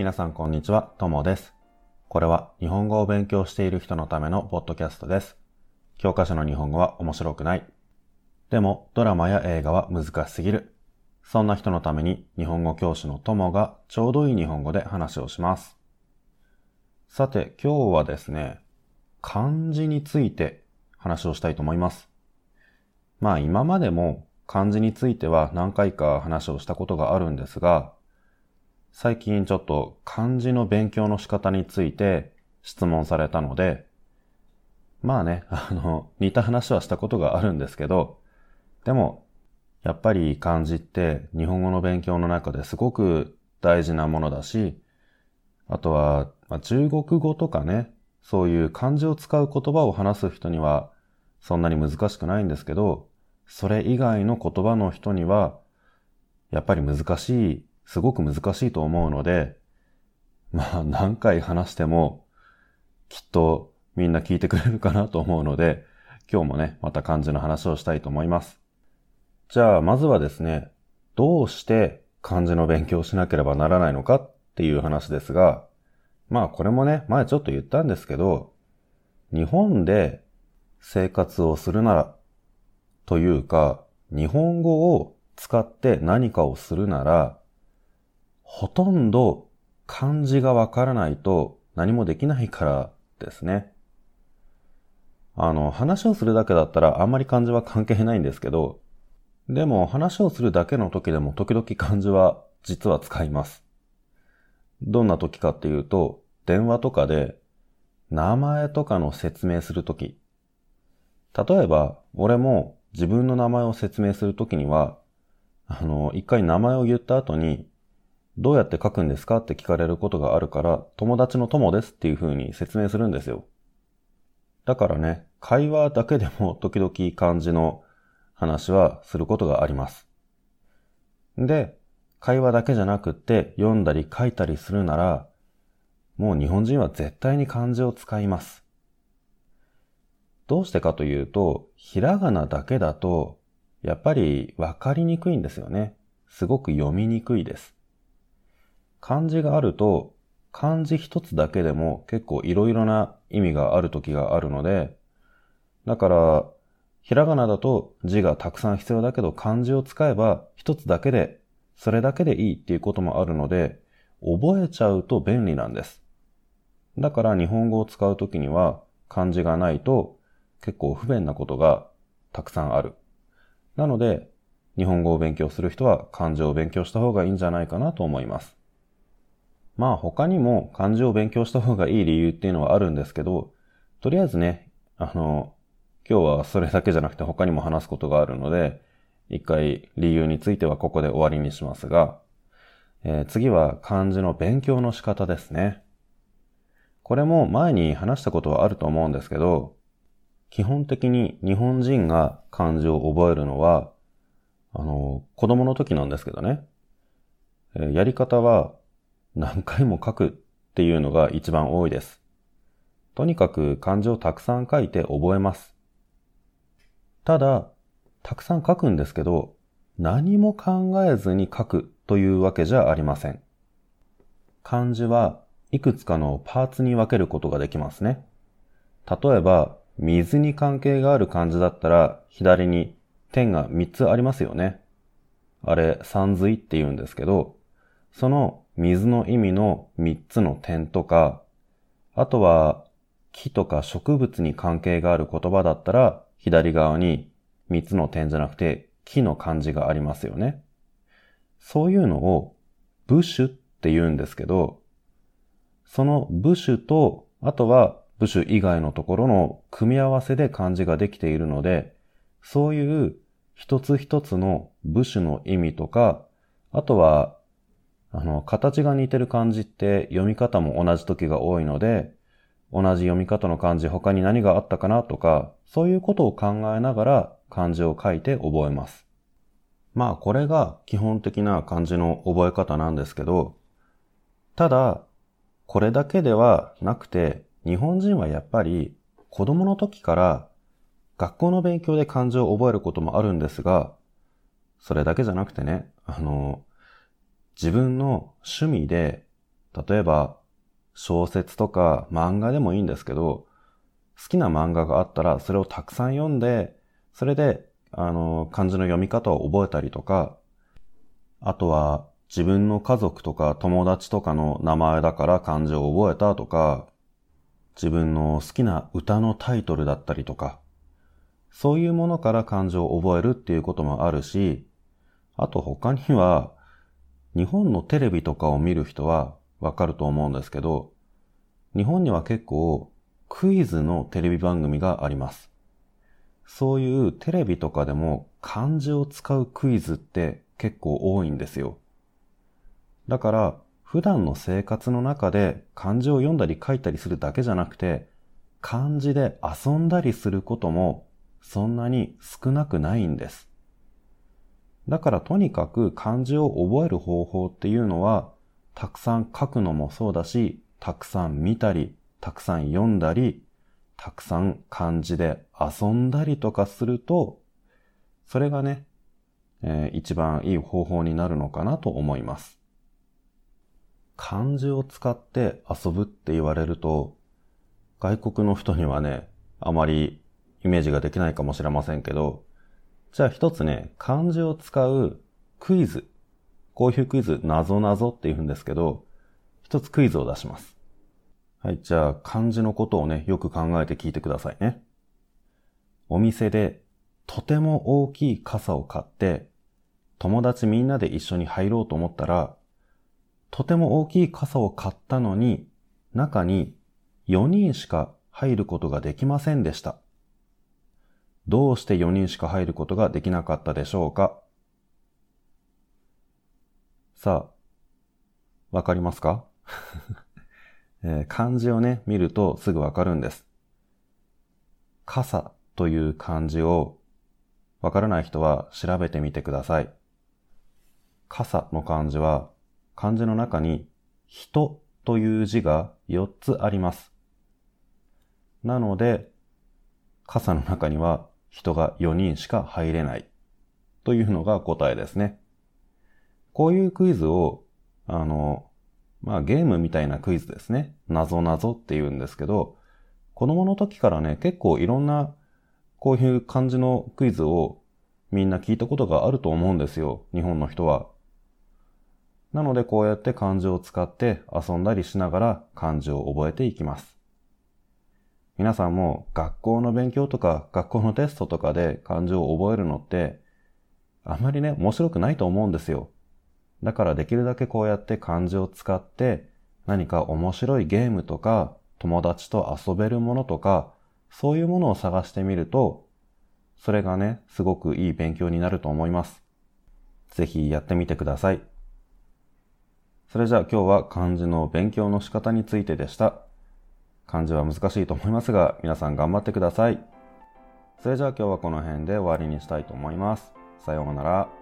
皆さんこんにちは、ともです。これは日本語を勉強している人のためのポッドキャストです。教科書の日本語は面白くない。でもドラマや映画は難しすぎる。そんな人のために日本語教師のともがちょうどいい日本語で話をします。さて今日はですね、漢字について話をしたいと思います。まあ今までも漢字については何回か話をしたことがあるんですが、最近ちょっと漢字の勉強の仕方について質問されたので、まあね、あの、似た話はしたことがあるんですけど、でも、やっぱり漢字って日本語の勉強の中ですごく大事なものだし、あとは、まあ、中国語とかね、そういう漢字を使う言葉を話す人にはそんなに難しくないんですけど、それ以外の言葉の人には、やっぱり難しいすごく難しいと思うので、まあ何回話してもきっとみんな聞いてくれるかなと思うので、今日もね、また漢字の話をしたいと思います。じゃあまずはですね、どうして漢字の勉強をしなければならないのかっていう話ですが、まあこれもね、前ちょっと言ったんですけど、日本で生活をするなら、というか、日本語を使って何かをするなら、ほとんど漢字がわからないと何もできないからですね。あの、話をするだけだったらあんまり漢字は関係ないんですけど、でも話をするだけの時でも時々漢字は実は使います。どんな時かっていうと、電話とかで名前とかの説明するとき。例えば、俺も自分の名前を説明するときには、あの、一回名前を言った後に、どうやって書くんですか？って聞かれることがあるから、友達の友ですっていう風に説明するんですよ。だからね、会話だけでも 時々漢字の話はすることがあります。で、会話だけじゃなくて読んだり書いたりするなら、もう日本人は絶対に漢字を使います。どうしてかというと、ひらがなだけだと、やっぱりわかりにくいんですよね。すごく読みにくいです。漢字があると、漢字一つだけでも結構いろいろな意味がある時があるので、だから、ひらがなだと字がたくさん必要だけど漢字を使えば一つだけで、それだけでいいっていうこともあるので、覚えちゃうと便利なんです。だから日本語を使うときには漢字がないと結構不便なことがたくさんある。なので、日本語を勉強する人は漢字を勉強した方がいいんじゃないかなと思います。まあ他にも漢字を勉強した方がいい理由っていうのはあるんですけど、とりあえずね、あの、今日はそれだけじゃなくて他にも話すことがあるので、一回理由についてはここで終わりにしますが、えー、次は漢字の勉強の仕方ですね。これも前に話したことはあると思うんですけど、基本的に日本人が漢字を覚えるのは、あの、子供の時なんですけどね。えー、やり方は何回も書くっていうのが一番多いです。とにかく漢字をたくさん書いて覚えます。ただ、たくさん書くんですけど、何も考えずに書くというわけじゃありません。漢字はいくつかのパーツに分けることができますね。例えば、水に関係がある漢字だったら、左に点が3つありますよね。あれ、三髄って言うんですけど、その水の意味の3つの点とか、あとは木とか植物に関係がある言葉だったら、左側に3つの点じゃなくて木の漢字がありますよね。そういうのを部首って言うんですけど、その部首と、あとは部首以外のところの組み合わせで漢字ができているので、そういう一つ一つの部首の意味とか、あとはあの、形が似てる漢字って読み方も同じ時が多いので、同じ読み方の漢字他に何があったかなとか、そういうことを考えながら漢字を書いて覚えます。まあこれが基本的な漢字の覚え方なんですけど、ただ、これだけではなくて、日本人はやっぱり子供の時から学校の勉強で漢字を覚えることもあるんですが、それだけじゃなくてね、あの、自分の趣味で例えば、小説とか漫画でもいいんですけど、好きな漫画があったらそれをたくさん読んで、それで、あの、漢字の読み方を覚えたりとか、あとは自分の家族とか友達とかの名前だから漢字を覚えたとか、自分の好きな歌のタイトルだったりとか、そういうものから漢字を覚えるっていうこともあるし、あと他には、日本のテレビとかを見る人はわかると思うんですけど、日本には結構クイズのテレビ番組があります。そういうテレビとかでも漢字を使うクイズって結構多いんですよ。だから普段の生活の中で漢字を読んだり書いたりするだけじゃなくて、漢字で遊んだりすることもそんなに少なくないんです。だからとにかく漢字を覚える方法っていうのは、たくさん書くのもそうだし、たくさん見たり、たくさん読んだり、たくさん漢字で遊んだりとかすると、それがね、えー、一番いい方法になるのかなと思います。漢字を使って遊ぶって言われると、外国の人にはね、あまりイメージができないかもしれませんけど、じゃあ一つね、漢字を使うクイズ。こういうクイズ、なぞなぞって言うんですけど、一つクイズを出します。はい、じゃあ漢字のことをね、よく考えて聞いてくださいね。お店でとても大きい傘を買って、友達みんなで一緒に入ろうと思ったら、とても大きい傘を買ったのに、中に4人しか入ることができませんでした。どうして4人しか入ることができなかったでしょうか？さあ、わかりますか、えー、漢字をね、見るとすぐわかるんです。傘という漢字をわからない人は調べてみてください。傘の漢字は漢字の中に人という字が4つあります。なので、傘の中には人が4人しか入れないというのが答えですね。こういうクイズを、あの、まあゲームみたいなクイズですね。なぞなぞって言うんですけど、子供の時からね、結構いろんなこういう感じのクイズをみんな聞いたことがあると思うんですよ。日本の人は。なのでこうやって漢字を使って遊んだりしながら漢字を覚えていきます。皆さんも学校の勉強とか学校のテストとかで漢字を覚えるのってあんまりね、面白くないと思うんですよ。だからできるだけこうやって漢字を使って何か面白いゲームとか友達と遊べるものとかそういうものを探してみるとそれがね、すごくいい勉強になると思います。ぜひやってみてください。それじゃあ今日は漢字の勉強の仕方についてでした。漢字は難しいと思いますが、皆さん頑張ってください。それじゃあ今日はこの辺で終わりにしたいと思います。さようなら。